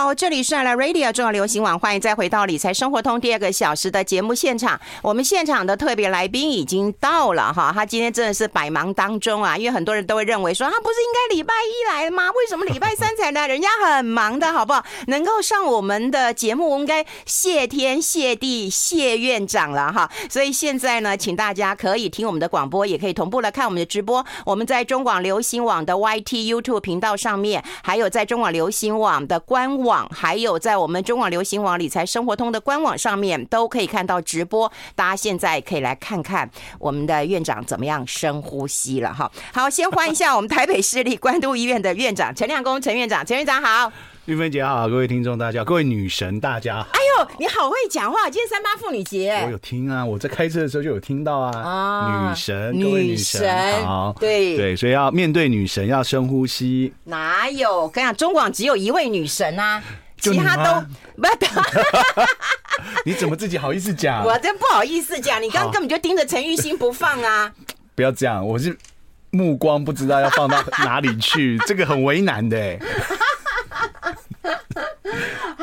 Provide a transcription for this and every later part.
好，这里是爱来 Radio 中广流行网，欢迎再回到理财生活通第二个小时的节目现场。我们现场的特别来宾已经到了哈，他今天真的是百忙当中啊，因为很多人都会认为说，他不是应该礼拜一来吗？为什么礼拜三才来？人家很忙的好不好？能够上我们的节目，应该谢天谢地谢院长了哈。所以现在呢，请大家可以听我们的广播，也可以同步来看我们的直播。我们在中广流行网的 YT YouTube 频道上面，还有在中广流行网的官网，网还有在我们中网流行网理财生活通的官网上面，都可以看到直播。大家现在可以来看看我们的院长怎么样深呼吸了哈。好，先欢迎一下我们台北市立关渡医院的院长陈亮公陈院长，陈院长好。玉芬姐好，各位听众大家，各位女神大家。哎呦，你好会讲话！今天三八妇女节，我有听啊，我在开车的时候就有听到啊。啊，女神，各位女神，女神好，对对，所以要面对女神要深呼吸。哪有？跟你讲，中广只有一位女神啊，其他都不要打。你怎么自己好意思讲？我真不好意思讲，你刚刚根本就盯着陈玉欣不放啊！不要这样，我是目光不知道要放到哪里去，这个很为难的哎。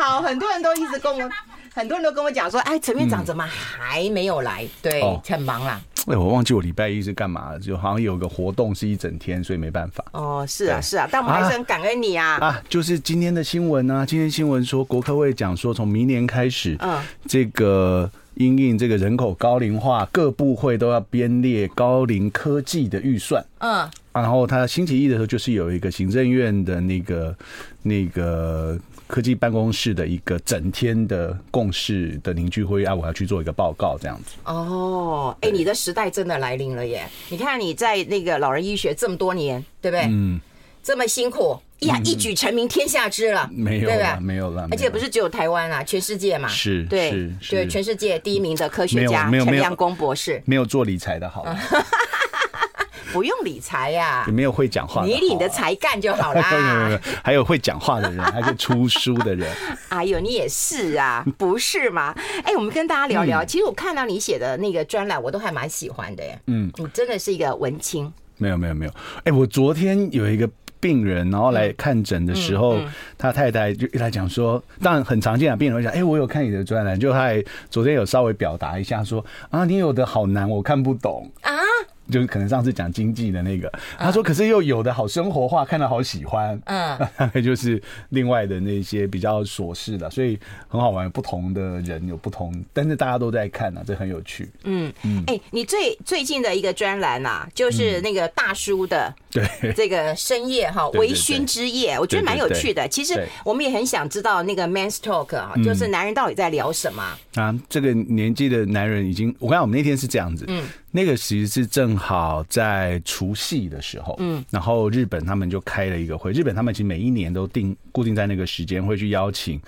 好，很多人都一直跟我，很多人都跟我讲说，哎，陈院长怎么还没有来？嗯、对，哦、很忙啦。哎，我忘记我礼拜一是干嘛了，就好像有个活动是一整天，所以没办法。哦，是啊，是啊，但我们还是很感恩你啊。啊，就是今天的新闻啊，今天新闻说，国科会讲说，从明年开始，嗯，这个因应这个人口高龄化，各部会都要编列高龄科技的预算。嗯。然后他星期一的时候，就是有一个行政院的那个那个科技办公室的一个整天的共事的凝聚会议啊，我要去做一个报告，这样子。哦，哎，你的时代真的来临了耶！你看你在那个老人医学这么多年，对不对？嗯。这么辛苦呀，一举成名天下知了，没有了，没有了。而且不是只有台湾啊，全世界嘛。是，对，对，全世界第一名的科学家陈亮恭博士，没有做理财的好。不用理财呀，也没有会讲话，你理你的才干就好啦。还有会讲话的人，还是出书的人。哎呦，你也是啊，不是吗？哎，我们跟大家聊聊。其实我看到你写的那个专栏，我都还蛮喜欢的。嗯，你真的是一个文青。没有，没有，没有。哎，我昨天有一个病人，然后来看诊的时候，他太太就一来讲说，当然很常见啊，病人会讲，哎，我有看你的专栏，就他昨天有稍微表达一下说，啊，你有的好难，我看不懂啊。就是可能上次讲经济的那个，他说可是又有的好生活化，看到好喜欢，嗯，大概就是另外的那些比较琐事的，所以很好玩。不同的人有不同，但是大家都在看呢，这很有趣。嗯嗯，哎，你最最近的一个专栏呐，就是那个大叔的对这个深夜哈微醺之夜，我觉得蛮有趣的。其实我们也很想知道那个 man's talk 啊，就是男人到底在聊什么啊？这个年纪的男人已经，我看我们那天是这样子，嗯。那个其实是正好在除夕的时候，嗯，然后日本他们就开了一个会，日本他们其实每一年都定固定在那个时间会去邀请。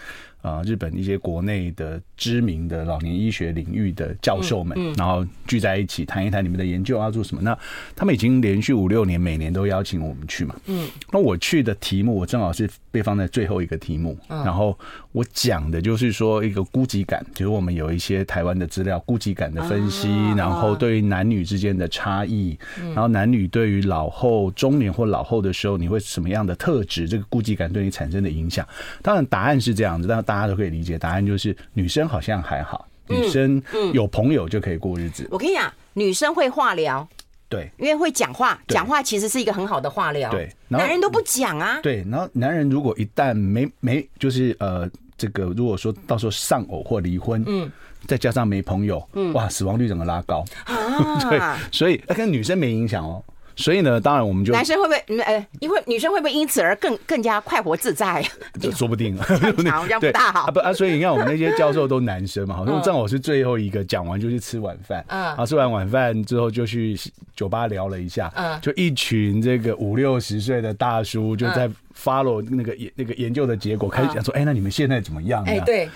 啊，日本一些国内的知名的老年医学领域的教授们，然后聚在一起谈一谈你们的研究要做什么。那他们已经连续五六年，每年都邀请我们去嘛。嗯，那我去的题目，我正好是被放在最后一个题目。然后我讲的就是说一个孤寂感，就是我们有一些台湾的资料，孤寂感的分析，然后对于男女之间的差异，然后男女对于老后、中年或老后的时候，你会什么样的特质？这个孤寂感对你产生的影响。当然答案是这样子，但大。家都可以理解，答案就是女生好像还好，女生有朋友就可以过日子。我跟你讲，女生会化疗，对，因为会讲话，讲话其实是一个很好的化疗。对，男人都不讲啊。对，然后男人如果一旦没没，就是呃，这个如果说到时候丧偶或离婚，嗯，再加上没朋友，嗯，哇，死亡率整个拉高啊。对，所以跟女生没影响哦。所以呢，当然我们就男生会不会呃，因为女生会不会因此而更更加快活自在？这说不定，这样不大好。不啊，所以你看我们那些教授都男生嘛，好像正好是最后一个讲完就去吃晚饭，嗯，啊吃完晚饭之后就去酒吧聊了一下，嗯，就一群这个五六十岁的大叔就在 follow 那个研那个研究的结果，开始讲说，哎，那你们现在怎么样？哎，对。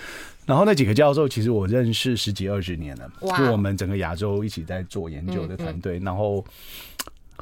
然后那几个教授其实我认识十几二十年了，就我们整个亚洲一起在做研究的团队，然后。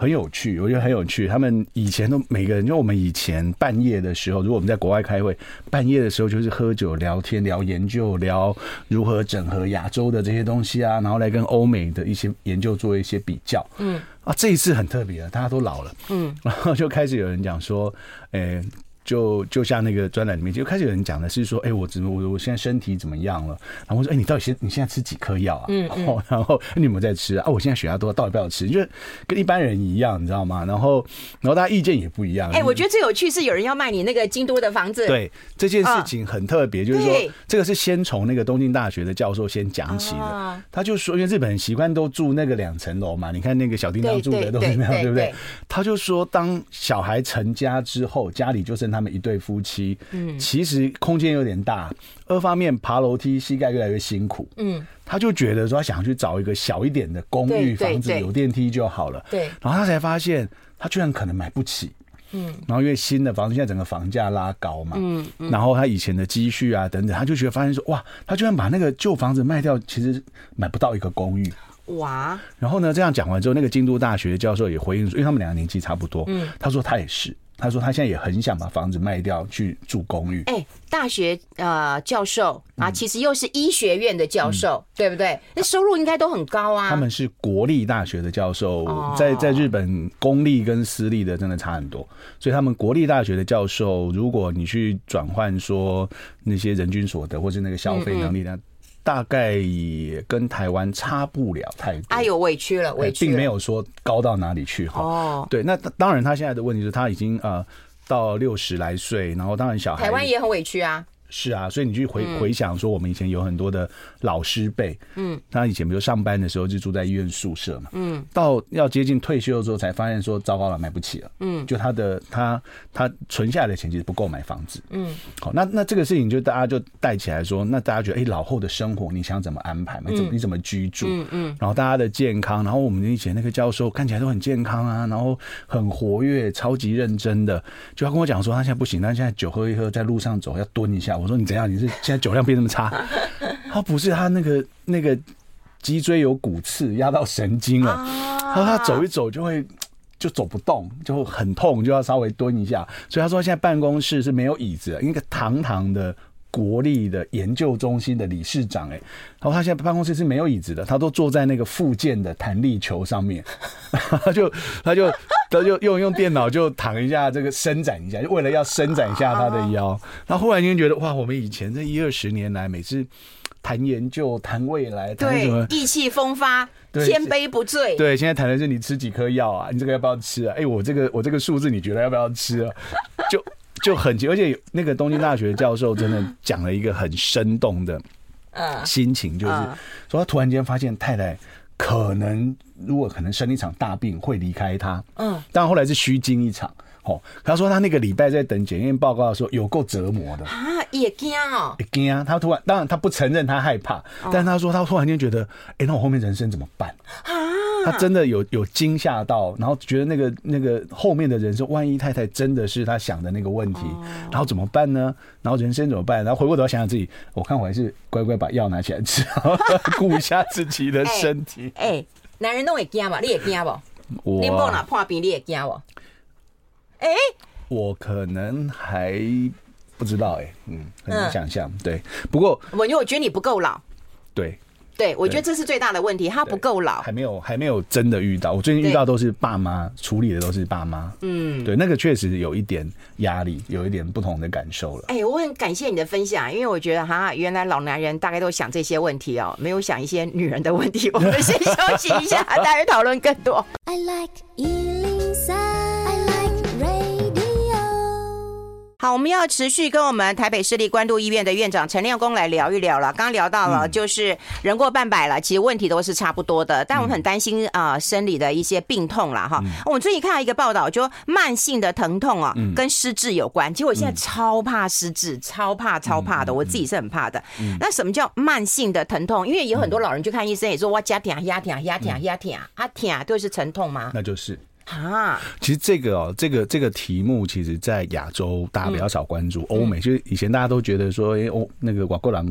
很有趣，我觉得很有趣。他们以前都每个人，就我们以前半夜的时候，如果我们在国外开会，半夜的时候就是喝酒聊天、聊研究、聊如何整合亚洲的这些东西啊，然后来跟欧美的一些研究做一些比较。嗯，啊，这一次很特别了，大家都老了。嗯，然 后就开始有人讲说，诶。就就像那个专栏里面就开始有人讲的是说，哎、欸，我怎么我我现在身体怎么样了？然后我说，哎、欸，你到底现你现在吃几颗药啊？嗯，嗯，然后你有没有在吃啊？我现在血压多，到底要不要吃？就跟一般人一样，你知道吗？然后然后大家意见也不一样。哎、欸，我觉得最有趣是有人要卖你那个京都的房子。对，这件事情很特别，就是说这个是先从那个东京大学的教授先讲起的。他就说，因为日本人习惯都住那个两层楼嘛，你看那个小叮当住的都是那样，对不对？他就说，当小孩成家之后，家里就剩他们一对夫妻，嗯，其实空间有点大，二方面爬楼梯膝盖越来越辛苦，嗯，他就觉得说他想去找一个小一点的公寓房子，有电梯就好了，对，然后他才发现他居然可能买不起。嗯，然后因为新的房子现在整个房价拉高嘛，嗯，嗯，然后他以前的积蓄啊等等，他就觉得发现说，哇，他居然把那个旧房子卖掉，其实买不到一个公寓，哇。然后呢，这样讲完之后，那个京都大学的教授也回应说，因为他们两个年纪差不多，嗯，他说他也是。他说他现在也很想把房子卖掉去住公寓。哎，大学呃教授啊，其实又是医学院的教授，对不对？那收入应该都很高啊。他们是国立大学的教授，在在日本公立跟私立的真的差很多，所以他们国立大学的教授，如果你去转换说那些人均所得或是那个消费能力呢？大概也跟台湾差不了太多。哎呦，委屈了，委屈了，并没有说高到哪里去哈。哦，对，那当然，他现在的问题是他已经呃到六十来岁，然后当然小孩。台湾也很委屈啊。是啊，所以你去回回想说，我们以前有很多的老师辈，嗯，他以前比如上班的时候就住在医院宿舍嘛，嗯，到要接近退休的时候才发现说糟糕了，买不起了，嗯，就他的他他存下来的钱其实不够买房子，嗯，好，那那这个事情就大家就带起来说，那大家觉得哎、欸，老后的生活你想怎么安排？嘛？怎么你怎么居住？嗯嗯，然后大家的健康，然后我们以前那个教授看起来都很健康啊，然后很活跃，超级认真的，就他跟我讲说他现在不行，他现在酒喝一喝，在路上走要蹲一下。我说你怎样？你是现在酒量变那么差？他不是，他那个那个脊椎有骨刺压到神经了，他说他走一走就会就走不动，就很痛，就要稍微蹲一下。所以他说现在办公室是没有椅子的，一个堂堂的国立的研究中心的理事长，哎，然后他现在办公室是没有椅子的，他都坐在那个复健的弹力球上面，他 就他就。他就用用电脑就躺一下，这个伸展一下，就为了要伸展一下他的腰。然后忽然间觉得，哇，我们以前这一二十年来，每次谈研究、谈未来、谈什么，意气风发，千杯不醉。对，现在谈的是你吃几颗药啊？你这个要不要吃啊？哎，我这个我这个数字，你觉得要不要吃啊？就就很，而且那个东京大学教授真的讲了一个很生动的心情，就是说他突然间发现太太。可能如果可能生一场大病会离开他，嗯，但后来是虚惊一场。哦，他说他那个礼拜在等检验报告的时候，有够折磨的啊，也惊哦，也惊啊。他突然，当然他不承认他害怕，但他说他突然间觉得，哎、欸，那我后面人生怎么办啊？他真的有有惊吓到，然后觉得那个那个后面的人生，万一太太真的是他想的那个问题，然后怎么办呢？然后人生怎么办？然后回过头想想自己，我看我还是乖乖把药拿起来吃，顾一下自己的 身体。哎、欸欸，男人都会惊吧？你也惊不？我你莫拿破病，你也惊不？哎，我可能还不知道哎，嗯，很难想象。对，不过我因为我觉得你不够老。对。对，我觉得这是最大的问题，他不够老，还没有还没有真的遇到。我最近遇到都是爸妈处理的，都是爸妈。嗯，对，那个确实有一点压力，有一点不同的感受了。哎，我很感谢你的分享，因为我觉得哈，原来老男人大概都想这些问题哦，没有想一些女人的问题。我们先休息一下，待会讨论更多。I like 好，我们要持续跟我们台北市立关渡医院的院长陈亮公来聊一聊了。刚刚聊到了，就是人过半百了，其实问题都是差不多的，但我们很担心啊、呃，生理的一些病痛了哈。我们最近看到一个报道，就慢性的疼痛啊，跟失智有关。其实我现在超怕失智，超怕超怕的，我自己是很怕的。那什么叫慢性的疼痛？因为有很多老人去看医生，也说哇，加疼压疼压疼压疼啊，疼都是疼痛吗？那就是。啊，其实这个哦，这个这个题目，其实在亚洲大家比较少关注，欧美就是以前大家都觉得说，哎，欧那个瓦格兰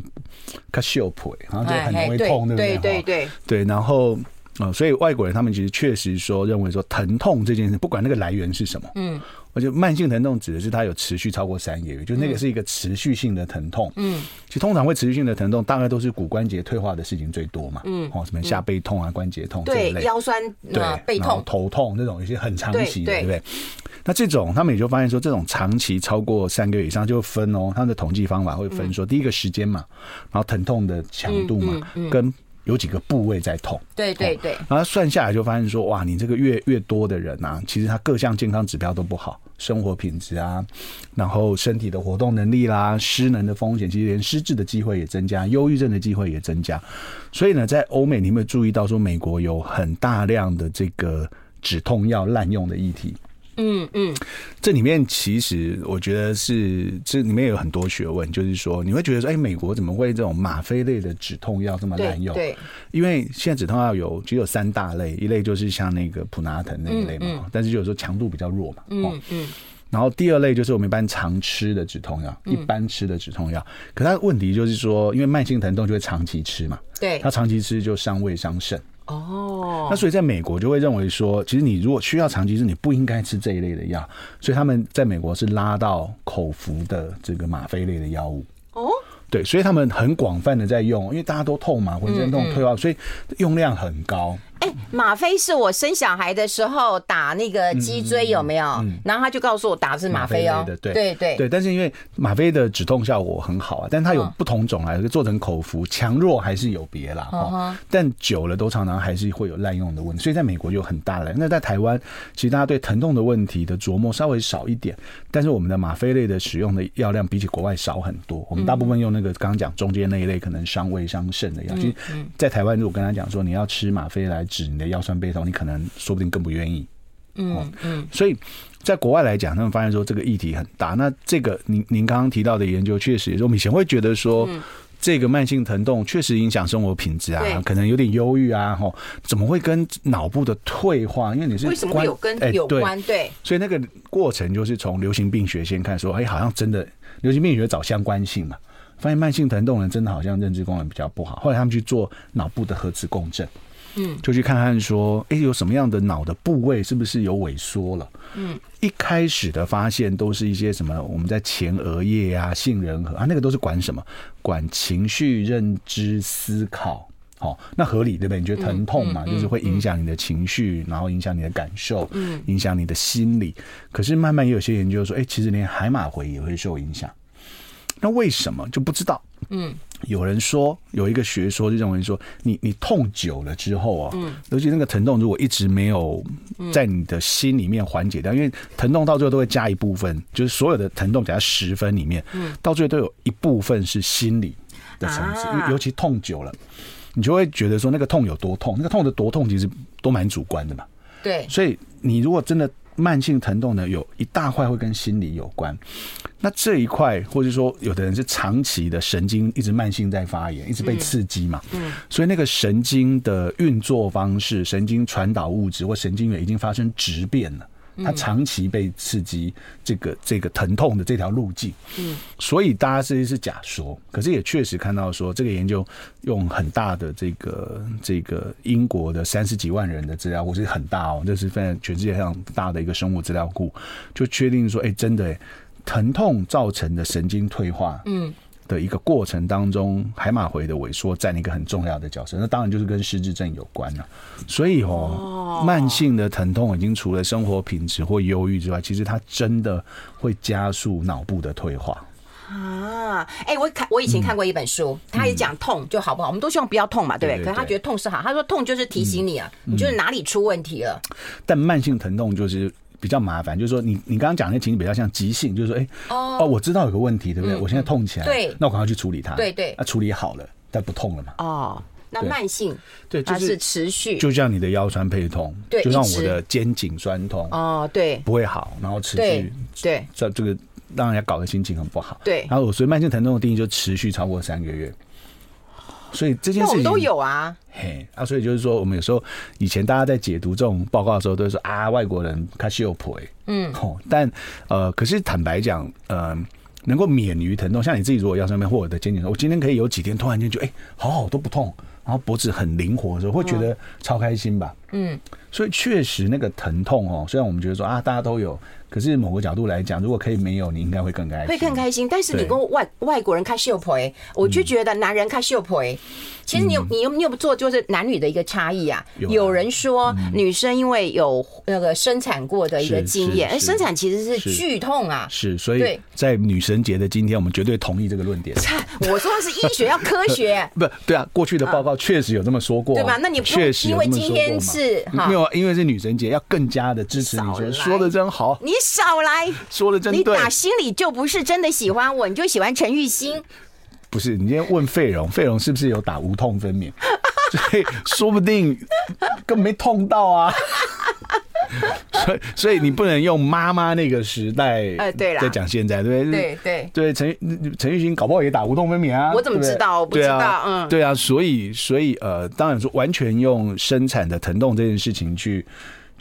卡秀普，然后就很容易痛，对不对？对对对。对，然后啊，所以外国人他们其实确实说认为说疼痛这件事，不管那个来源是什么，嗯，而且慢性疼痛指的是它有持续超过三个月，就那个是一个持续性的疼痛。嗯，其实通常会持续性的疼痛，大概都是骨关节退化的事情最多嘛。嗯，哦，什么下背痛啊、关节痛这一类，对，腰酸、对，背痛、头痛这种，有些很长期的，对不对？那这种他们也就发现说，这种长期超过三个月以上，就分哦，他们的统计方法会分说，第一个时间嘛，然后疼痛的强度嘛，跟。有几个部位在痛，对对对，然后算下来就发现说，哇，你这个越越多的人啊，其实他各项健康指标都不好，生活品质啊，然后身体的活动能力啦，失能的风险，其实连失智的机会也增加，忧郁症的机会也增加。所以呢，在欧美，你有没有注意到说，美国有很大量的这个止痛药滥用的议题？嗯嗯，这里面其实我觉得是这里面有很多学问，就是说你会觉得说，哎，美国怎么会这种吗啡类的止痛药这么滥用？对，因为现在止痛药有只有三大类，一类就是像那个普拿疼那一类嘛，但是就有时候强度比较弱嘛。嗯嗯。然后第二类就是我们一般常吃的止痛药，一般吃的止痛药。可它的问题就是说，因为慢性疼痛就会长期吃嘛，对，它长期吃就伤胃伤肾。哦，那所以在美国就会认为说，其实你如果需要长期吃，你不应该吃这一类的药，所以他们在美国是拉到口服的这个吗啡类的药物。哦，对，所以他们很广泛的在用，因为大家都痛嘛，浑身痛退化，所以用量很高。哎、欸，吗啡是我生小孩的时候打那个脊椎有没有？嗯嗯嗯、然后他就告诉我打的是吗啡哦。对对对对。但是因为吗啡的止痛效果很好啊，但它有不同种啊，哦、做成口服，强弱还是有别啦。哦。哦但久了都常常还是会有滥用的问题，所以在美国就有很大了。那在台湾，其实大家对疼痛的问题的琢磨稍微少一点，但是我们的吗啡类的使用的药量比起国外少很多。我们大部分用那个刚刚讲中间那一类可能伤胃伤肾的药。其实，在台湾如果跟他讲说你要吃吗啡来止你的腰酸背痛，你可能说不定更不愿意。嗯嗯，所以在国外来讲，他们发现说这个议题很大。那这个您您刚刚提到的研究，确实，我们以前会觉得说，这个慢性疼痛确实影响生活品质啊，可能有点忧郁啊，吼，怎么会跟脑部的退化？因为你是为什么有跟有关？对，所以那个过程就是从流行病学先看，说，哎，好像真的流行病学找相关性嘛，发现慢性疼痛人真的好像认知功能比较不好。后来他们去做脑部的核磁共振。嗯，就去看看说，哎、欸，有什么样的脑的部位是不是有萎缩了？嗯，一开始的发现都是一些什么？我们在前额叶啊、杏仁核啊，那个都是管什么？管情绪、认知、思考。好，那合理对不对？你觉得疼痛嘛，就是会影响你的情绪，然后影响你的感受，嗯，影响你的心理。可是慢慢也有些研究说，哎、欸，其实连海马回也会受影响。那为什么就不知道？嗯。有人说有一个学说就认为说，你你痛久了之后啊，嗯，尤其那个疼痛如果一直没有在你的心里面缓解掉，因为疼痛到最后都会加一部分，就是所有的疼痛加十分里面，嗯，到最后都有一部分是心理的层次，尤其痛久了，你就会觉得说那个痛有多痛，那个痛的多痛其实都蛮主观的嘛，对，所以你如果真的。慢性疼痛呢，有一大块会跟心理有关。那这一块，或者说有的人是长期的神经一直慢性在发炎，一直被刺激嘛。嗯，所以那个神经的运作方式、神经传导物质或神经元已经发生质变了。他长期被刺激，这个这个疼痛的这条路径，嗯，所以大家这些是假说，可是也确实看到说，这个研究用很大的这个这个英国的三十几万人的资料库，是很大哦，这是非常全世界非常大的一个生物资料库，就确定说，哎，真的，疼痛造成的神经退化，嗯。的一个过程当中，海马回的萎缩占一个很重要的角色，那当然就是跟失智症有关了。所以哦，慢性的疼痛已经除了生活品质或忧郁之外，其实它真的会加速脑部的退化啊！哎，我看我以前看过一本书，他也讲痛就好不好？我们都希望不要痛嘛，对不对？可是他觉得痛是好，他说痛就是提醒你啊，你就是哪里出问题了。但慢性疼痛就是。比较麻烦，就是说你你刚刚讲那情形比较像急性，就是说，哎、欸、哦，哦，我知道有个问题，对不对？嗯、我现在痛起来，对，那我赶快去处理它，对对，那、啊、处理好了，但不痛了嘛。哦，那慢性，对，它是持续，就像你的腰酸背痛，对，就像我的肩颈酸痛，哦，对，不会好，然后持续，对，这这个让人家搞得心情很不好，对，然后我所以慢性疼痛的定义就持续超过三个月。所以这件事情都有啊，嘿啊，所以就是说，我们有时候以前大家在解读这种报告的时候，都会说啊，外国人他秀婆，嗯，吼，但呃，可是坦白讲，呃，能够免于疼痛，像你自己如果腰上面或者的肩颈，我今天可以有几天突然间就哎、欸，好好都不痛，然后脖子很灵活的时候，会觉得超开心吧？嗯，所以确实那个疼痛哦，虽然我们觉得说啊，大家都有。可是某个角度来讲，如果可以没有，你应该会更开心，会更开心。但是你跟外外国人看秀陪，我就觉得男人看秀陪，其实你有你有你有做就是男女的一个差异啊。有人说女生因为有那个生产过的一个经验，而生产其实是剧痛啊。是，所以在女神节的今天，我们绝对同意这个论点。我说的是医学要科学，不对啊，过去的报告确实有这么说过，对吧？那你确实因为今天是没有，因为是女神节，要更加的支持女生。说的真好，你。少来说的真对，你打心里就不是真的喜欢我，你就喜欢陈玉欣。不是，你今天问费荣，费荣是不是有打无痛分娩？所以说不定根本没痛到啊。所以，所以你不能用妈妈那个时代，哎，对了，在讲现在，对不对对对，陈陈玉欣搞不好也打无痛分娩啊？我怎么知道？我不知道，嗯，对啊，所以，所以，呃，当然说完全用生产的疼痛这件事情去。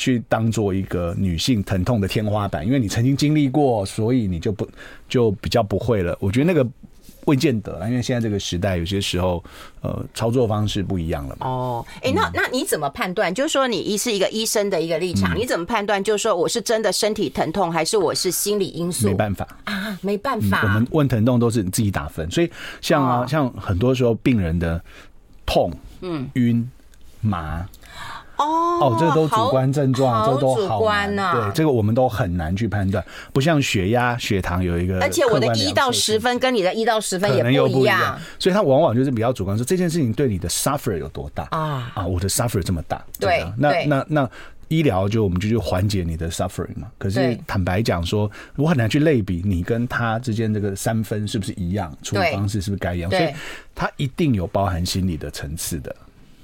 去当做一个女性疼痛的天花板，因为你曾经经历过，所以你就不就比较不会了。我觉得那个未见得，因为现在这个时代有些时候，呃，操作方式不一样了嘛。哦，哎、欸，那那你怎么判断？就是说，你一是一个医生的一个立场，嗯、你怎么判断？就是说，我是真的身体疼痛，还是我是心理因素？没办法啊，没办法、嗯。我们问疼痛都是你自己打分，所以像啊，哦、像很多时候病人的痛、嗯、晕、麻。哦哦，这个都主观症状，这都好难呐。对，这个我们都很难去判断，不像血压、血糖有一个。而且我的一到十分跟你的一到十分也不一样，所以它往往就是比较主观，说这件事情对你的 suffer 有多大啊啊，我的 suffer 这么大。对，那那那医疗就我们就去缓解你的 suffering 嘛。可是坦白讲说，我很难去类比你跟他之间这个三分是不是一样，处理方式是不是该一样，所以它一定有包含心理的层次的。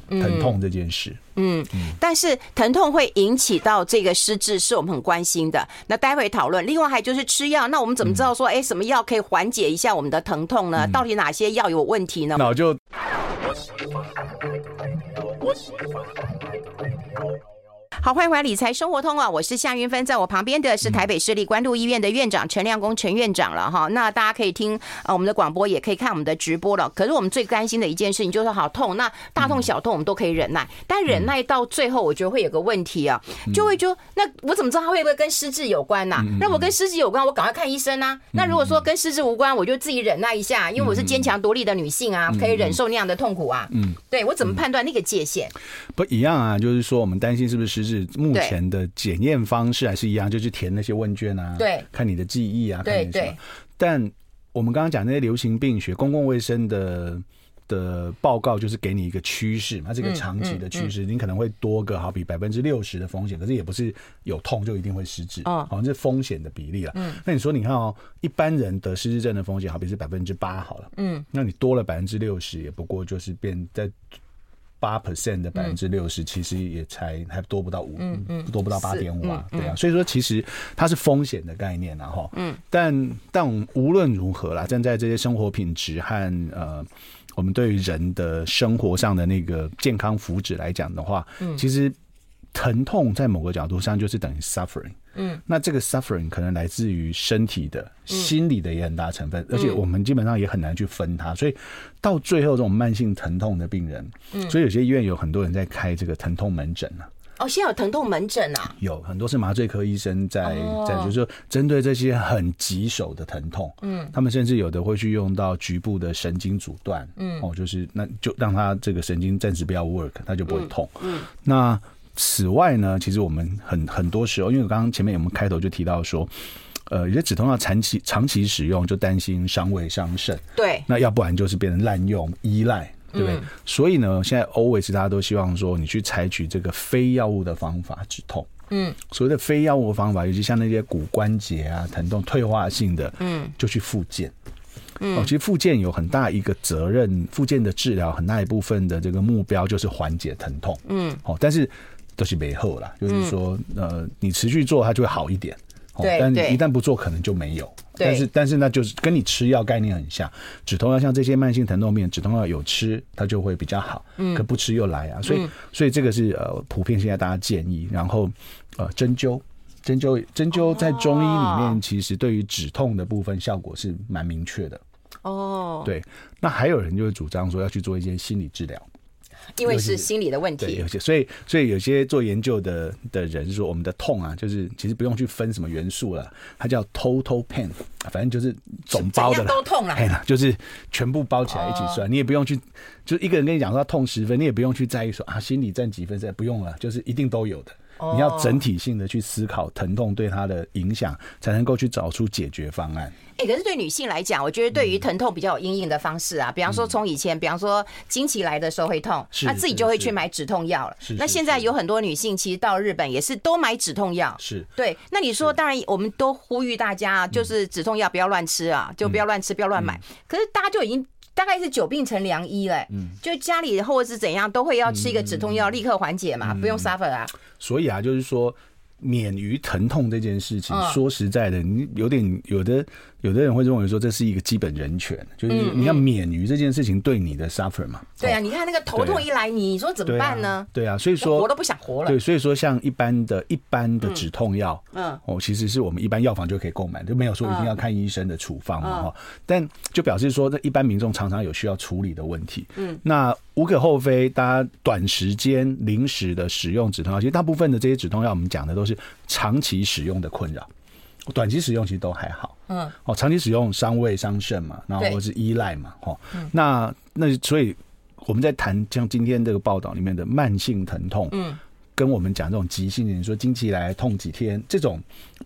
疼痛这件事，嗯，嗯，但是疼痛会引起到这个失智，是我们很关心的。那待会讨论。另外还就是吃药，那我们怎么知道说，哎，什么药可以缓解一下我们的疼痛呢？到底哪些药有问题呢？那我就。好，欢迎回来理财生活通啊！我是夏云芬，在我旁边的是台北市立关渡医院的院长陈亮公陈院长了哈。那大家可以听呃我们的广播，也可以看我们的直播了。可是我们最担心的一件事情就是好痛，那大痛小痛我们都可以忍耐，但忍耐到最后，我觉得会有个问题啊，就会就那我怎么知道它会不会跟失智有关呢？那我跟失智有关，我赶快看医生啊。那如果说跟失智无关，我就自己忍耐一下，因为我是坚强独立的女性啊，可以忍受那样的痛苦啊。嗯，对我怎么判断那个界限？不一样啊，就是说我们担心是不是失智。目前的检验方式还是一样，就去填那些问卷啊，对，看你的记忆啊，看你什么。但我们刚刚讲那些流行病学、公共卫生的的报告，就是给你一个趋势嘛，这个长期的趋势，你可能会多个好比百分之六十的风险，可是也不是有痛就一定会失智，好像是风险的比例了。嗯，那你说你看哦，一般人得失智症的风险好比是百分之八好了，嗯，那你多了百分之六十，也不过就是变在。八 percent 的百分之六十，其实也才还多不到五，嗯嗯，多不到八点五啊，对啊，所以说其实它是风险的概念啊，哈，嗯，但但无论如何啦，站在这些生活品质和呃，我们对于人的生活上的那个健康福祉来讲的话，嗯，其实疼痛在某个角度上就是等于 suffering。嗯，那这个 suffering 可能来自于身体的、心理的也很大成分，而且我们基本上也很难去分它，所以到最后这种慢性疼痛的病人，嗯，所以有些医院有很多人在开这个疼痛门诊啊。哦，现在有疼痛门诊啊？有很多是麻醉科医生在在，就是说针对这些很棘手的疼痛，嗯，他们甚至有的会去用到局部的神经阻断，嗯，哦，就是那就让他这个神经暂时不要 work，他就不会痛，嗯，那。此外呢，其实我们很很多时候，因为我刚刚前面我们开头就提到说，呃，有些止痛药长期长期使用就担心伤胃伤肾，对，那要不然就是变成滥用依赖，对不对？嗯、所以呢，现在 always 大家都希望说，你去采取这个非药物的方法止痛，嗯，所谓的非药物的方法，尤其像那些骨关节啊疼痛退化性的，嗯，就去复健，嗯，哦，其实复健有很大一个责任，复健的治疗很大一部分的这个目标就是缓解疼痛，嗯，哦，但是。都是没后了，就是说，呃，你持续做它就会好一点，对，但一旦不做可能就没有。但是，但是那就是跟你吃药概念很像，止痛药像这些慢性疼痛病，止痛药有吃它就会比较好，可不吃又来啊。所以，所以这个是呃普遍现在大家建议，然后呃针灸，针灸，针灸在中医里面其实对于止痛的部分效果是蛮明确的。哦，对，那还有人就会主张说要去做一些心理治疗。因为是心理的问题。对，有些所以所以有些做研究的的人说，我们的痛啊，就是其实不用去分什么元素了，它叫 total pain，反正就是总包的都痛了，就是全部包起来一起算，你也不用去，就一个人跟你讲说他痛十分，你也不用去在意说啊心理占几分，这不用了，就是一定都有的。你要整体性的去思考疼痛对他的影响，才能够去找出解决方案。哎，可是对女性来讲，我觉得对于疼痛比较有阴影的方式啊，比方说从以前，比方说经期来的时候会痛，那自己就会去买止痛药了。那现在有很多女性其实到日本也是都买止痛药。是对。那你说，当然我们都呼吁大家，就是止痛药不要乱吃啊，就不要乱吃，不要乱买。可是大家就已经。大概是久病成良医嘞，嗯，就家里或者是怎样，都会要吃一个止痛药，立刻缓解嘛，不用 suffer 啊。所以啊，就是说。免于疼痛这件事情，说实在的，你有点有的有的人会认为说这是一个基本人权，就是你要免于这件事情对你的 suffer 嘛。对啊，你看那个头痛一来，你说怎么办呢？对啊，所以说活都不想活了。对，所以说像一般的一般的止痛药，嗯，哦，其实是我们一般药房就可以购买，就没有说一定要看医生的处方嘛哈。但就表示说，这一般民众常常有需要处理的问题。嗯，那无可厚非，大家短时间临时的使用止痛药，其实大部分的这些止痛药，我们讲的都是。长期使用的困扰，短期使用其实都还好。嗯，哦，长期使用伤胃伤肾嘛，然后或是依赖嘛，哦，那那所以我们在谈像今天这个报道里面的慢性疼痛，嗯，跟我们讲这种急性的，你说经期来痛几天这种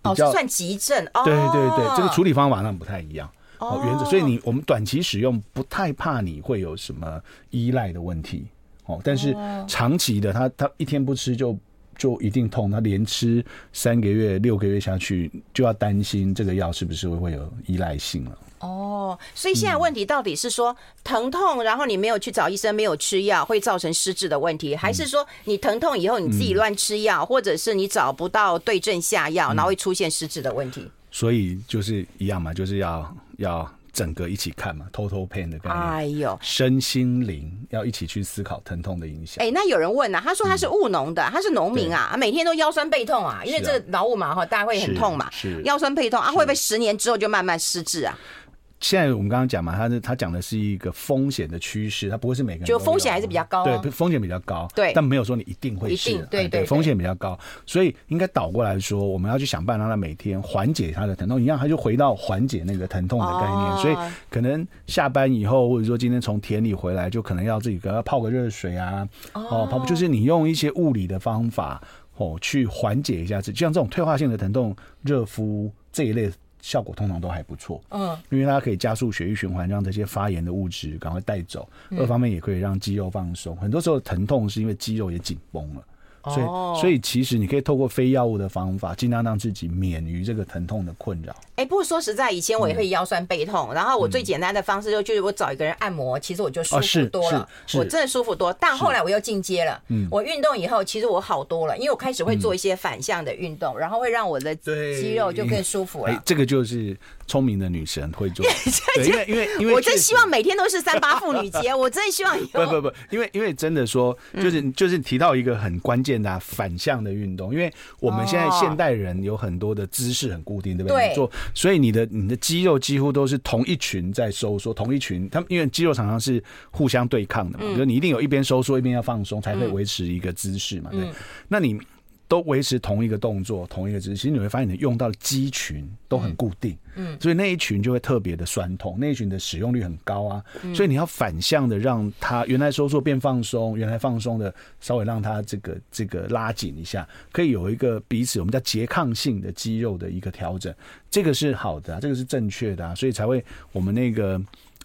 哦，算急症，哦，对对对，这个处理方法那不太一样。哦，原则，所以你我们短期使用不太怕你会有什么依赖的问题，哦，但是长期的，他他一天不吃就。就一定痛，他连吃三个月、六个月下去，就要担心这个药是不是会会有依赖性了。哦，所以现在问题到底是说疼痛，然后你没有去找医生，没有吃药，会造成失智的问题，还是说你疼痛以后你自己乱吃药，或者是你找不到对症下药，然后会出现失智的问题？所以就是一样嘛，就是要要。整个一起看嘛，total pain 的概念。哎呦，身心灵要一起去思考疼痛的影响。哎，那有人问啊，他说他是务农的，他是农民啊，每天都腰酸背痛啊，因为这劳务嘛哈，大家会很痛嘛，是腰酸背痛啊，会不会十年之后就慢慢失智啊？现在我们刚刚讲嘛，他是他讲的是一个风险的趋势，他不会是每个人就风险还是比较高，对，风险比较高，对，但没有说你一定会是，对对，风险比较高，所以应该倒过来说，我们要去想办法让他每天缓解他的疼痛，一样，他就回到缓解那个疼痛的概念，所以可能下班以后，或者说今天从田里回来，就可能要自己给他泡个热水啊，哦，泡就是你用一些物理的方法哦去缓解一下自己，像这种退化性的疼痛，热敷这一类。效果通常都还不错，嗯，因为它可以加速血液循环，让这些发炎的物质赶快带走。二方面也可以让肌肉放松。很多时候疼痛是因为肌肉也紧绷了。所以，所以其实你可以透过非药物的方法，尽量让自己免于这个疼痛的困扰。哎，不过说实在，以前我也会腰酸背痛，然后我最简单的方式就就是我找一个人按摩，其实我就舒服多了，我真的舒服多。但后来我又进阶了，嗯。我运动以后，其实我好多了，因为我开始会做一些反向的运动，然后会让我的肌肉就更舒服了。哎，这个就是聪明的女神会做，因为因为因为我真希望每天都是三八妇女节，我真希望 不不不，因为因为真的说，就是就是提到一个很关键的反向的运动，因为我们现在现代人有很多的姿势很固定，对不对？做，所以你的你的肌肉几乎都是同一群在收缩，同一群，他们因为肌肉常常是互相对抗的嘛，就你一定有一边收缩一边要放松，才会维持一个姿势嘛，对。那你。都维持同一个动作，同一个姿势，其实你会发现你用到的肌群都很固定，嗯，所以那一群就会特别的酸痛，那一群的使用率很高啊，所以你要反向的让它原来收缩变放松，原来放松的稍微让它这个这个拉紧一下，可以有一个彼此我们叫拮抗性的肌肉的一个调整，这个是好的啊，这个是正确的啊，所以才会我们那个。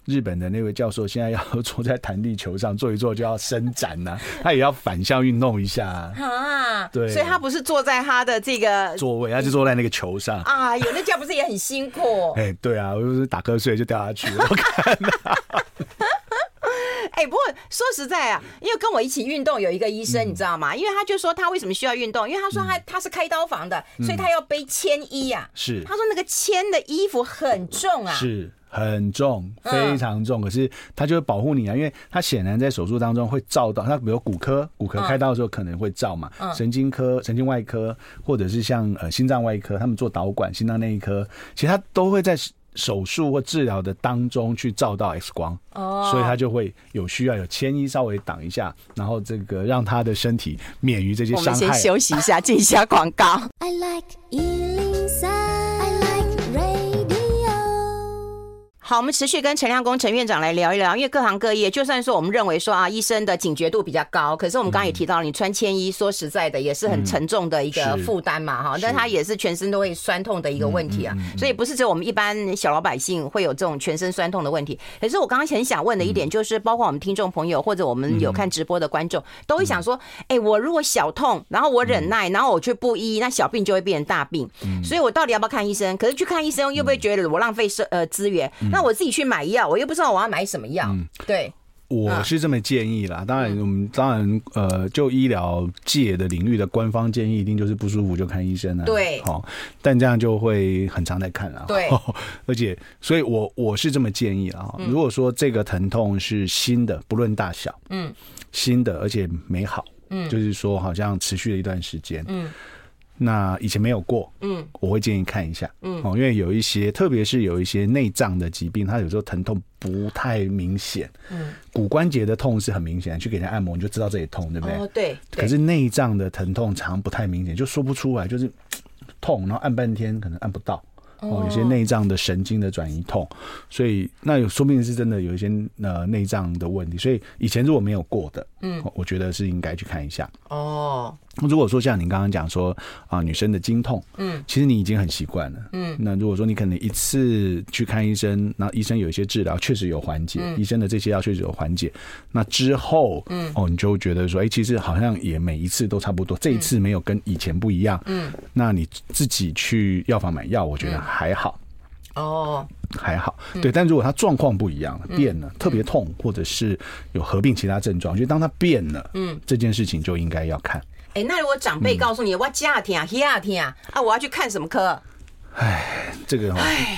日本的那位教授现在要 坐在弹地球上坐一坐就要伸展呐、啊，他也要反向运动一下啊。对，所以他不是坐在他的这个座位，他就坐在那个球上。啊，有那叫不是也很辛苦？哎，对啊，我就是打瞌睡就掉下去了。我看到。哎，不过说实在啊，因为跟我一起运动有一个医生，你知道吗？因为他就说他为什么需要运动，因为他说他他是开刀房的，所以他要背铅衣啊。是，他说那个铅的衣服很重啊。是。很重，非常重，可是它就会保护你啊，因为它显然在手术当中会照到，它比如骨科，骨科开刀的时候可能会照嘛，神经科、神经外科，或者是像呃心脏外科，他们做导管、心脏内科，其实它都会在手术或治疗的当中去照到 X 光，哦，所以他就会有需要有牵衣稍微挡一下，然后这个让他的身体免于这些伤害。我们先休息一下，进一下广告。I like 好，我们持续跟陈亮公陈院长来聊一聊，因为各行各业，就算说我们认为说啊，医生的警觉度比较高，可是我们刚刚也提到，你穿铅衣，说实在的，也是很沉重的一个负担嘛，哈、嗯，但它也是全身都会酸痛的一个问题啊，所以不是只有我们一般小老百姓会有这种全身酸痛的问题。可是我刚刚很想问的一点，就是包括我们听众朋友或者我们有看直播的观众，都会想说，哎，我如果小痛，然后我忍耐，然后我去不医，那小病就会变成大病，所以我到底要不要看医生？可是去看医生又不会觉得我浪费生呃资源？那我自己去买药，我又不知道我要买什么药。嗯，对，我是这么建议啦。当然，我们当然呃，就医疗界的领域的官方建议，一定就是不舒服就看医生啊。对，好，但这样就会很常在看啊。对，而且，所以我我是这么建议啊。如果说这个疼痛是新的，不论大小，嗯，新的而且没好，嗯，就是说好像持续了一段时间，嗯。那以前没有过，嗯，我会建议看一下，嗯，哦，因为有一些，特别是有一些内脏的疾病，它有时候疼痛不太明显，嗯，骨关节的痛是很明显，去给人按摩你就知道这里痛，对不对？哦，对。可是内脏的疼痛常不太明显，就说不出来，就是痛，然后按半天可能按不到。哦，有些内脏的神经的转移痛，所以那有说不定是真的有一些呃内脏的问题，所以以前如果没有过的，嗯，我觉得是应该去看一下。哦，如果说像你刚刚讲说啊，女生的经痛，嗯，其实你已经很习惯了，嗯，那如果说你可能一次去看医生，那医生有一些治疗确实有缓解，医生的这些药确实有缓解，那之后，嗯，哦，你就觉得说，哎，其实好像也每一次都差不多，这一次没有跟以前不一样，嗯，那你自己去药房买药，我觉得。还好，哦，还好，对。但如果他状况不一样，变了，特别痛，或者是有合并其他症状，就当他变了，嗯，这件事情就应该要看。哎，那如果长辈告诉你，我这样疼，那样疼啊，我要去看什么科？哎，这个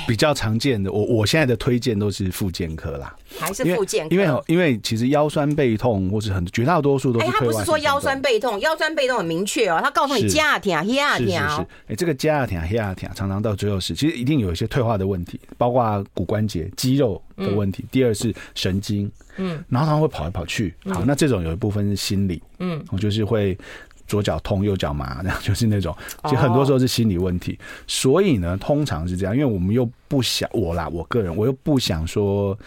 比较常见的，我我现在的推荐都是复健科啦，还是复健科？因为因为其实腰酸背痛或是很绝大多数都是。哎，他不是说腰酸背痛，腰酸背痛很明确哦，他告诉你加疼、压疼。是是是，哎，这个加疼、压疼常常到最后是，其实一定有一些退化的问题，包括骨关节、肌肉的问题。第二是神经，嗯，然后他会跑来跑去。好，那这种有一部分是心理，嗯，我就是会。左脚痛，右脚麻，这 样就是那种，其实很多时候是心理问题。Oh. 所以呢，通常是这样，因为我们又不想我啦，我个人我又不想说，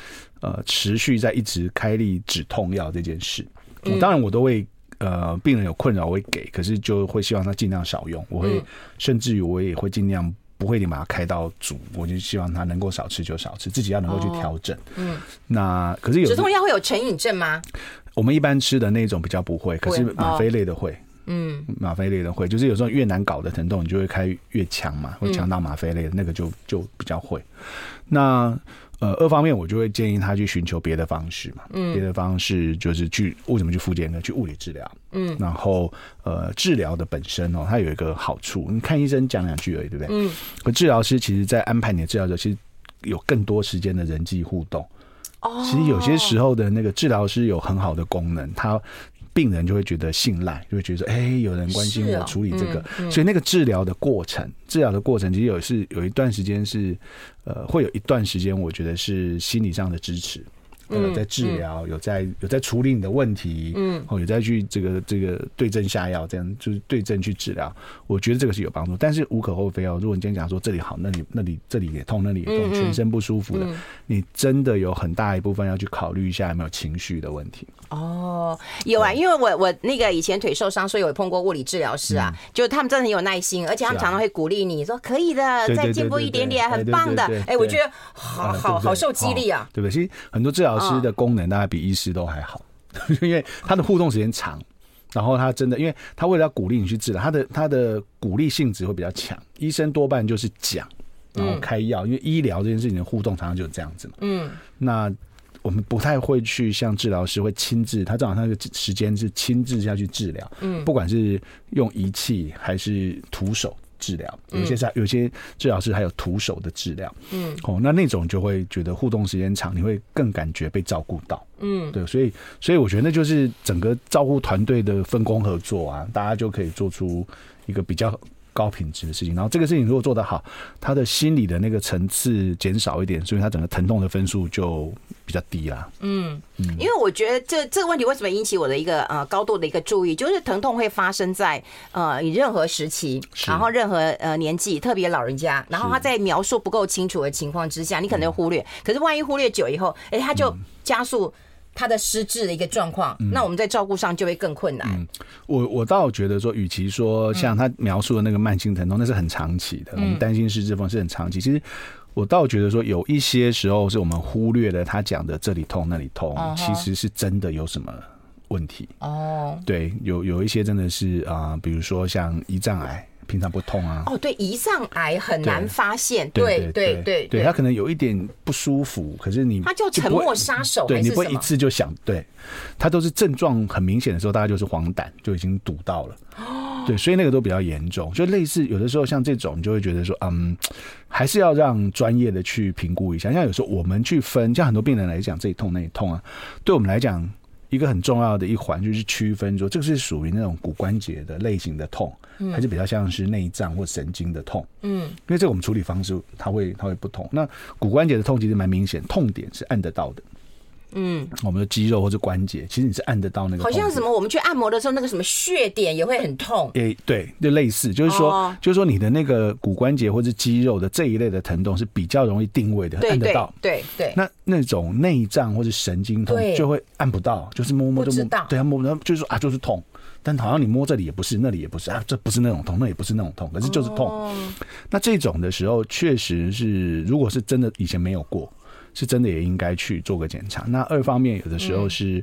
呃，持续在一直开立止痛药这件事。我、嗯、当然我都会，呃，病人有困扰我会给，可是就会希望他尽量少用。我会、嗯、甚至于我也会尽量不会把它开到足，我就希望他能够少吃就少吃，自己要能够去调整。Oh. 嗯，那可是有止痛药会有成瘾症吗？我们一般吃的那种比较不会，可是吗啡类的会。嗯，吗啡类的会，就是有时候越难搞的疼痛，你就会开越强嘛，会强到吗啡类的那个就就比较会。那呃，二方面我就会建议他去寻求别的方式嘛，嗯，别的方式就是去为什么去复健呢？去物理治疗，嗯，然后呃，治疗的本身哦，它有一个好处，你看医生讲两句而已，对不对？嗯，可治疗师其实在安排你的治疗者，其实有更多时间的人际互动。哦，其实有些时候的那个治疗师有很好的功能，他。病人就会觉得信赖，就会觉得哎、欸，有人关心我处理这个，嗯嗯、所以那个治疗的过程，治疗的过程其实有是有一段时间是，呃，会有一段时间，我觉得是心理上的支持。呃，在治疗，有在有在处理你的问题，嗯，哦，有在去这个这个对症下药，这样就是对症去治疗。我觉得这个是有帮助，但是无可厚非哦。如果你今天讲说这里好，那里那里这里也痛，那里也痛，全身不舒服的，你真的有很大一部分要去考虑一下有没有情绪的问题。哦，有啊，因为我我那个以前腿受伤，所以我碰过物理治疗师啊，就他们真的很有耐心，而且他们常常会鼓励你说可以的，再进步一点点，很棒的。哎，我觉得好好好受激励啊，对不对？其实很多治疗。师的功能大概比医师都还好，因为他的互动时间长，然后他真的，因为他为了要鼓励你去治疗，他的他的鼓励性质会比较强。医生多半就是讲，然后开药，因为医疗这件事情的互动常常就是这样子嘛。嗯，那我们不太会去像治疗师会亲自，他正好他那个时间是亲自下去治疗。嗯，不管是用仪器还是徒手。治疗有些是有些治疗师还有徒手的治疗，嗯，哦，那那种就会觉得互动时间长，你会更感觉被照顾到，嗯，对，所以所以我觉得那就是整个照顾团队的分工合作啊，大家就可以做出一个比较高品质的事情。然后这个事情如果做得好，他的心理的那个层次减少一点，所以他整个疼痛的分数就比较低啦。嗯嗯，因为我觉得这这个问题为什么引起我的一个呃高度的一个注意，就是疼痛会发生在呃你任何时期，然后任何呃年纪，特别老人家，然后他在描述不够清楚的情况之下，你可能忽略。可是万一忽略久以后，哎，他就加速。他的失智的一个状况，那我们在照顾上就会更困难。嗯，我我倒觉得说，与其说像他描述的那个慢性疼痛，那是很长期的。我们担心失智风是很长期。其实我倒觉得说，有一些时候是我们忽略了他讲的这里痛那里痛，其实是真的有什么问题。哦，对，有有一些真的是啊，比如说像胰脏癌。平常不痛啊？哦，对，胰脏癌很难发现，对对对对，对，他可能有一点不舒服，可是你他叫沉默杀手，对，你不会一次就想，对，他都是症状很明显的时候，大概就是黄疸就已经堵到了，哦，对，所以那个都比较严重，就类似有的时候像这种，你就会觉得说，嗯，还是要让专业的去评估一下，像有时候我们去分，像很多病人来讲，这里痛那里痛啊，对我们来讲。一个很重要的一环就是区分说，这个是属于那种骨关节的类型的痛，还是比较像是内脏或神经的痛？嗯，因为这个我们处理方式它会它会不同。那骨关节的痛其实蛮明显，痛点是按得到的。嗯，我们的肌肉或者关节，其实你是按得到那个。好像什么，我们去按摩的时候，那个什么穴点也会很痛。诶，对，就类似，就是说，就是说你的那个骨关节或者肌肉的这一类的疼痛是比较容易定位的，按得到。对对。那那种内脏或者神经痛就会按不到，就是摸摸就摸，对啊，摸摸就是说啊，就是痛。但好像你摸这里也不是，那里也不是啊，这不是那种痛，那也不是那种痛，可是就是痛。那这种的时候，确实是，如果是真的以前没有过。是真的也应该去做个检查。那二方面，有的时候是，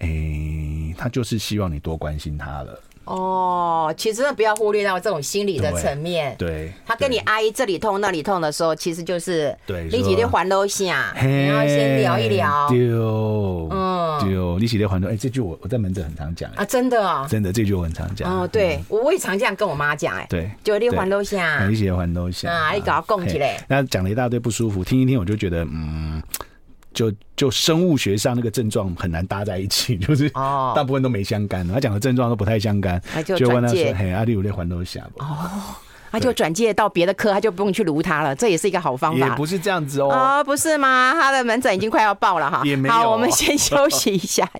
诶、嗯欸，他就是希望你多关心他了。哦，其实不要忽略到这种心理的层面。对，他跟你哀这里痛那里痛的时候，其实就是对你几天还都下，你要先聊一聊。丢，嗯，丢，你几天还都哎，这句我我在门诊很常讲啊，真的哦，真的这句我很常讲。哦，对，我我也常这样跟我妈讲哎，对，就你还都下，你几天还都下啊，你搞供起来。那讲了一大堆不舒服，听一听我就觉得嗯。就就生物学上那个症状很难搭在一起，就是大部分都没相干，他讲的症状都不太相干，就问他说：“嘿，阿弟有在环都下不？”哦，他就转介到别的科，他就不用去撸他了，这也是一个好方法。也不是这样子哦，哦，不是吗？他的门诊已经快要爆了哈。也没有。好，我们先休息一下。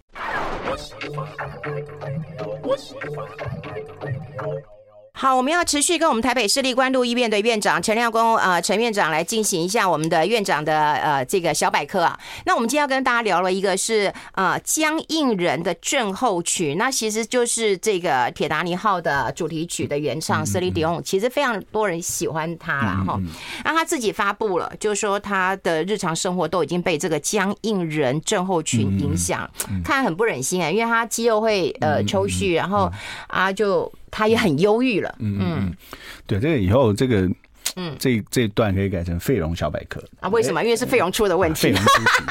好，我们要持续跟我们台北市立关渡医院的院长陈亮公呃陈院长来进行一下我们的院长的呃这个小百科啊。那我们今天要跟大家聊了一个是呃僵硬人的症候群，那其实就是这个铁达尼号的主题曲的原唱 Celine Dion，其实非常多人喜欢他啦哈。那他自己发布了，就是说他的日常生活都已经被这个僵硬人症候群影响，看很不忍心啊，因为他肌肉会呃抽搐，然后啊就。他也很忧郁了。嗯嗯，对，这个以后这个，嗯，这这一段可以改成费龙小百科啊？为什么？因为是费龙出的问题。费蓉出题，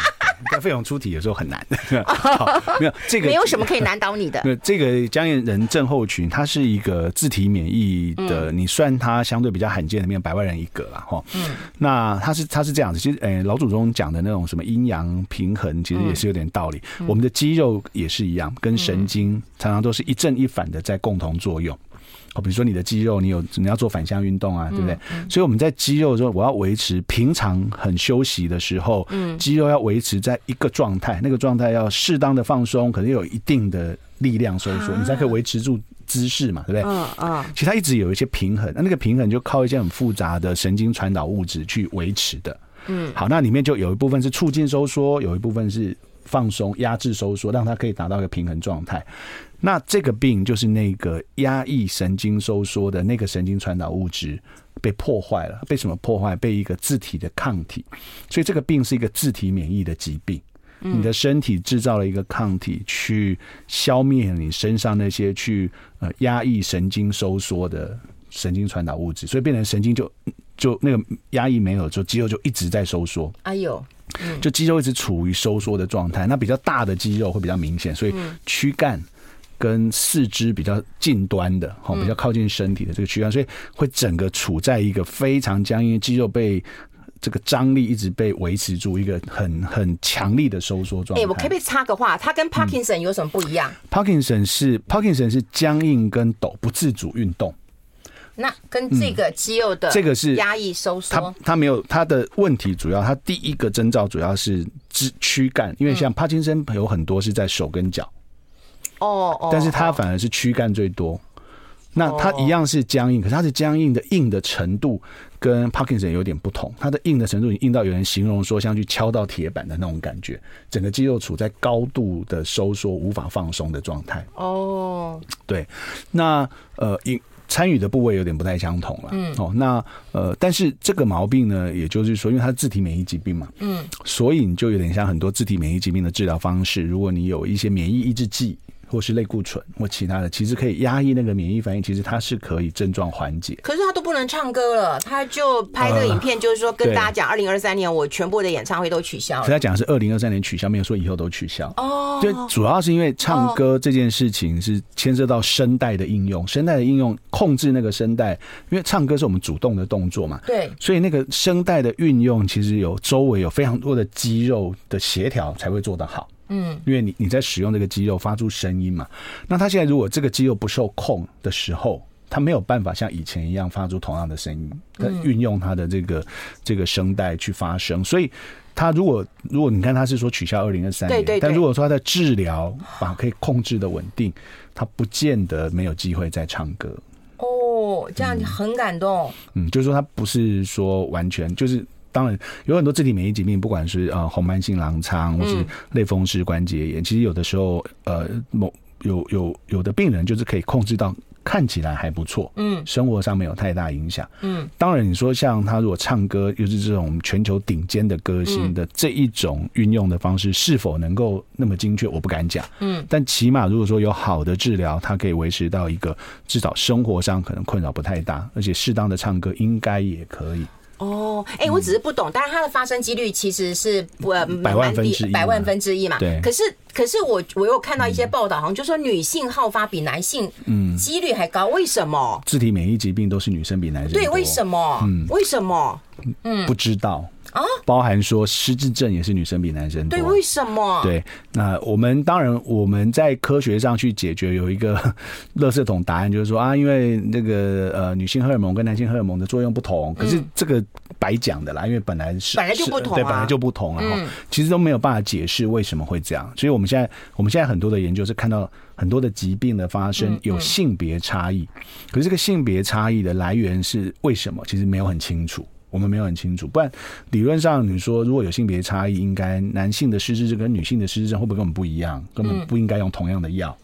但费用出题有时候很难。好，没有这个，没有什么可以难倒你的。对，这个僵硬人症候群，它是一个自体免疫的，你算它相对比较罕见的，没有百万人一个了哈。嗯，那它是它是这样子，其实，哎，老祖宗讲的那种什么阴阳平衡，其实也是有点道理。我们的肌肉也是一样，跟神经常常都是一正一反的在共同作用。哦，比如说你的肌肉，你有你要做反向运动啊，对不对？嗯嗯、所以我们在肌肉的时候，我要维持平常很休息的时候，嗯，肌肉要维持在一个状态，那个状态要适当的放松，可能有一定的力量收缩，啊、你才可以维持住姿势嘛，对不对？嗯嗯。嗯其实它一直有一些平衡，那那个平衡就靠一些很复杂的神经传导物质去维持的。嗯。好，那里面就有一部分是促进收缩，有一部分是放松、压制收缩，让它可以达到一个平衡状态。那这个病就是那个压抑神经收缩的那个神经传导物质被破坏了，被什么破坏？被一个自体的抗体，所以这个病是一个自体免疫的疾病。你的身体制造了一个抗体，去消灭你身上那些去呃压抑神经收缩的神经传导物质，所以变成神经就就那个压抑没有，就肌肉就一直在收缩。哎呦，就肌肉一直处于收缩的状态。那比较大的肌肉会比较明显，所以躯干。跟四肢比较近端的，哈，比较靠近身体的这个躯干，所以会整个处在一个非常僵硬，肌肉被这个张力一直被维持住一个很很强力的收缩状态。哎，我可不可以插个话？它跟 Parkinson 有什么不一样？嗯，Parkinson 是 Parkinson 是僵硬跟抖，不自主运动。那跟这个肌肉的这个是压抑收缩，它它没有它的问题，主要它第一个征兆主要是肢躯干，因为像帕金森有很多是在手跟脚，哦哦，但是它反而是躯干最多。那它一样是僵硬，可是它的僵硬的硬的程度跟 Parkinson 有点不同。它的硬的程度，硬到有人形容说像去敲到铁板的那种感觉，整个肌肉处在高度的收缩、无法放松的状态。哦，对，那呃，参与的部位有点不太相同了。嗯，哦，那呃，但是这个毛病呢，也就是说，因为它是自体免疫疾病嘛，嗯，所以你就有点像很多自体免疫疾病的治疗方式，如果你有一些免疫抑制剂。或是类固醇或其他的，其实可以压抑那个免疫反应，其实它是可以症状缓解。可是他都不能唱歌了，他就拍这个影片，就是说跟大家讲，二零二三年我全部的演唱会都取消了。他讲的是二零二三年取消，没有说以后都取消。哦，就主要是因为唱歌这件事情是牵涉到声带的应用，声带的应用控制那个声带，因为唱歌是我们主动的动作嘛。对，所以那个声带的运用，其实有周围有非常多的肌肉的协调才会做得好。嗯，因为你你在使用这个肌肉发出声音嘛，那他现在如果这个肌肉不受控的时候，他没有办法像以前一样发出同样的声音，他运用他的这个这个声带去发声。所以他如果如果你看他是说取消二零二三年，对对对，但如果说他在治疗把可以控制的稳定，他不见得没有机会再唱歌。哦，这样很感动。嗯，就是说他不是说完全就是。当然，有很多自体免疫疾病，不管是呃红斑性狼疮，或是类风湿关节炎，其实有的时候呃某有有有的病人就是可以控制到看起来还不错，嗯，生活上没有太大影响，嗯。当然，你说像他如果唱歌又是这种全球顶尖的歌星的这一种运用的方式，是否能够那么精确，我不敢讲，嗯。但起码如果说有好的治疗，它可以维持到一个至少生活上可能困扰不太大，而且适当的唱歌应该也可以。哦，哎、欸，我只是不懂，当然它的发生几率其实是不百万分之一，百万分之一嘛。对。可是，可是我我有看到一些报道，好像就说女性好发比男性嗯几率还高，为什么？自体免疫疾病都是女生比男生多。对，为什么？嗯，为什么？嗯，不知道。啊，包含说失智症也是女生比男生多。对，为什么？对，那我们当然我们在科学上去解决有一个 垃圾桶答案，就是说啊，因为那个呃女性荷尔蒙跟男性荷尔蒙的作用不同。可是这个白讲的啦，因为本来是本来就不同，对，本来就不同，然后其实都没有办法解释为什么会这样。所以我们现在我们现在很多的研究是看到很多的疾病的发生有性别差异，可是这个性别差异的来源是为什么？其实没有很清楚。我们没有很清楚，不然理论上你说如果有性别差异，应该男性的失智症跟女性的失智症会不会跟我们不一样？根本不应该用同样的药。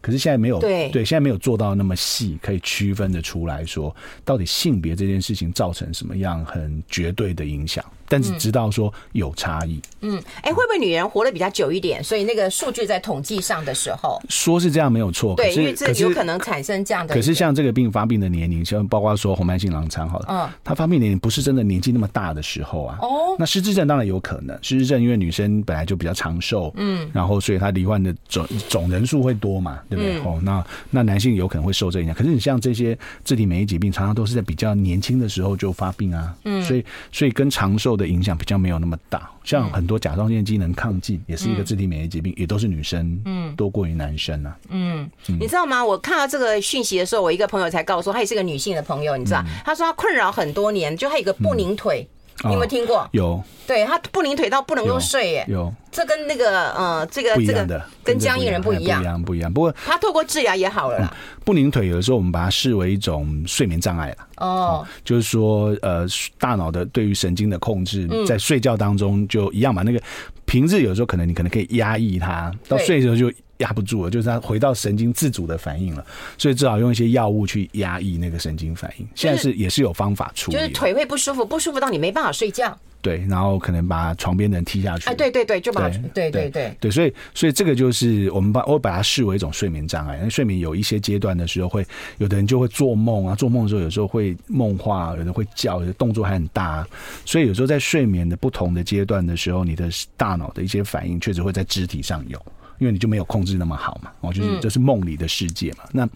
可是现在没有对对，现在没有做到那么细，可以区分的出来说，到底性别这件事情造成什么样很绝对的影响。但是知道说有差异，嗯，哎、欸，会不会女人活得比较久一点？所以那个数据在统计上的时候，说是这样没有错，对，因为这有可能产生这样的。可是像这个病发病的年龄，像包括说红斑性狼疮，好了，嗯，它发病年龄不是真的年纪那么大的时候啊。哦，那失智症当然有可能，失智症因为女生本来就比较长寿，嗯，然后所以她罹患的总总人数会多嘛，对不对？哦、嗯，那那男性有可能会受这影响。可是你像这些自体免疫疾病，常常都是在比较年轻的时候就发病啊，嗯，所以所以跟长寿的。的影响比较没有那么大，像很多甲状腺机能亢进也是一个自体免疫疾病，也都是女生嗯。多过于男生啊。嗯，你知道吗？我看到这个讯息的时候，我一个朋友才告诉我，她也是个女性的朋友，你知道，她说她困扰很多年，就她有个不宁腿。你有没有听过？有，对他不宁腿到不能够睡耶。有，这跟那个呃，这个这个跟僵硬人不一样，不一样，不一样。不过他透过治疗也好了啦。不宁腿有的时候我们把它视为一种睡眠障碍了。哦，就是说呃，大脑的对于神经的控制，在睡觉当中就一样嘛。那个平日有时候可能你可能可以压抑它，到睡的时候就。压不住了，就是他回到神经自主的反应了，所以只好用一些药物去压抑那个神经反应。现在是也是有方法处理，就是腿会不舒服，不舒服到你没办法睡觉。对，然后可能把床边的人踢下去。哎，对对对，就把对对对对，所以所以这个就是我们把我把它视为一种睡眠障碍。因为睡眠有一些阶段的时候，会有的人就会做梦啊，做梦的时候有时候会梦话，有的会叫，有的动作还很大。所以有时候在睡眠的不同的阶段的时候，你的大脑的一些反应确实会在肢体上有。因为你就没有控制那么好嘛，哦，就是这是梦里的世界嘛。那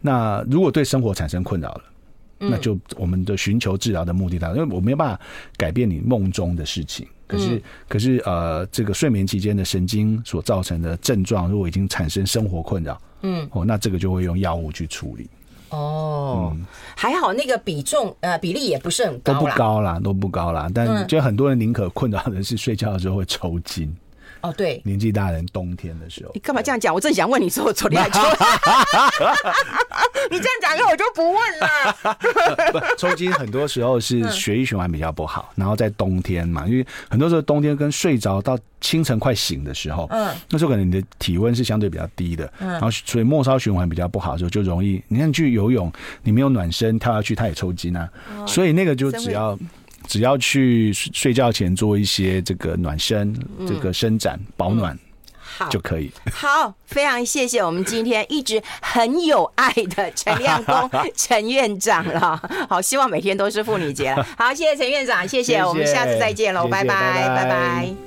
那如果对生活产生困扰了，那就我们的寻求治疗的目的，因为我没有办法改变你梦中的事情。可是可是呃，这个睡眠期间的神经所造成的症状，如果已经产生生活困扰，嗯，哦，那这个就会用药物去处理。哦，嗯、还好那个比重呃比例也不是很高，都不高啦，都不高啦。但就很多人宁可困扰的是睡觉的时候会抽筋。哦，对，年纪大人冬天的时候，你干嘛这样讲？我正想问你说，我昨天还 抽，你这样讲，那我就不问了。抽筋很多时候是血液循环比较不好，然后在冬天嘛，因为很多时候冬天跟睡着到清晨快醒的时候，嗯，那时候可能你的体温是相对比较低的，嗯，然后所以末梢循环比较不好的时候，就容易，你看你去游泳，你没有暖身跳下去，它也抽筋啊，所以那个就只要。只要去睡觉前做一些这个暖身、这个伸展、保暖，好就可以。好，非常谢谢我们今天一直很有爱的陈亮公 陈院长了。好，希望每天都是妇女节了。好，谢谢陈院长，谢谢，谢谢我们下次再见喽，拜拜，拜拜。